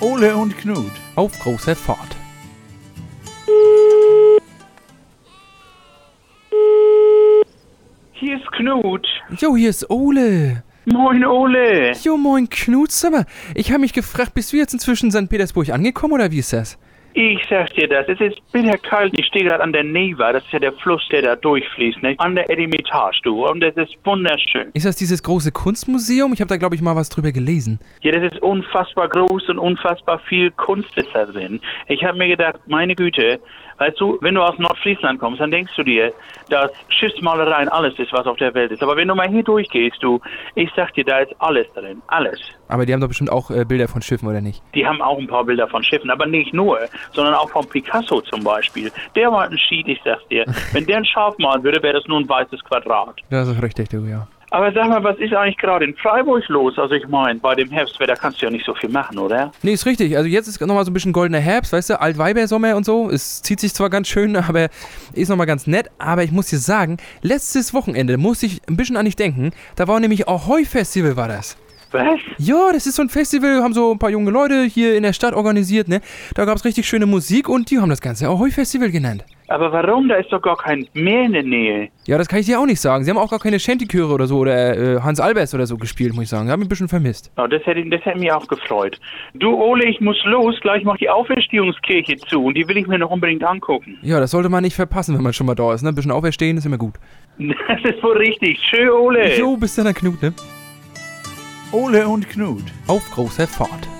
Ole und Knut. Auf großer Fahrt. Hier ist Knut. Jo, hier ist Ole. Moin, Ole. Jo, moin Knut, sag mal, ich habe mich gefragt, bist du jetzt inzwischen in St. Petersburg angekommen oder wie ist das? Ich sag dir das, es ist bitter kalt. Ich stehe gerade an der Neva, das ist ja der Fluss, der da durchfließt, ne? An der Eremitage, du. Und das ist wunderschön. Ist das dieses große Kunstmuseum? Ich habe da, glaube ich, mal was drüber gelesen. Ja, das ist unfassbar groß und unfassbar viel Kunst ist da drin. Ich habe mir gedacht, meine Güte, weißt du, wenn du aus Nordfriesland kommst, dann denkst du dir, dass Schiffsmalereien alles ist, was auf der Welt ist. Aber wenn du mal hier durchgehst, du, ich sag dir, da ist alles drin, alles. Aber die haben doch bestimmt auch äh, Bilder von Schiffen, oder nicht? Die haben auch ein paar Bilder von Schiffen, aber nicht nur, sondern auch von Picasso zum Beispiel. Der war ein Schied, ich sag's dir. Wenn der ein Schaf malen würde, wäre das nur ein weißes Quadrat. Das ist richtig, du, ja. Aber sag mal, was ist eigentlich gerade in Freiburg los? Also ich meine, bei dem Herbstwetter kannst du ja nicht so viel machen, oder? Nee, ist richtig. Also jetzt ist nochmal so ein bisschen goldener Herbst, weißt du, Altweibersommer und so. Es zieht sich zwar ganz schön, aber ist nochmal ganz nett. Aber ich muss dir sagen, letztes Wochenende musste ich ein bisschen an dich denken. Da war nämlich Ahoi-Festival, war das. Was? Ja, das ist so ein Festival, haben so ein paar junge Leute hier in der Stadt organisiert, ne? Da gab's richtig schöne Musik und die haben das Ganze Ahoi-Festival genannt. Aber warum? Da ist doch gar kein Meer in der Nähe. Ja, das kann ich dir auch nicht sagen. Sie haben auch gar keine Shanty-Chöre oder so oder äh, Hans Albers oder so gespielt, muss ich sagen. Haben mich ein bisschen vermisst. Oh, das hätte, das hätte mich auch gefreut. Du, Ole, ich muss los. Gleich macht die Auferstehungskirche zu und die will ich mir noch unbedingt angucken. Ja, das sollte man nicht verpassen, wenn man schon mal da ist, ne? Ein bisschen auferstehen ist immer gut. Das ist wohl richtig. Tschö, Ole. Jo, bis dann, Knut, ne? Ole und Knut. Auf großer Fahrt.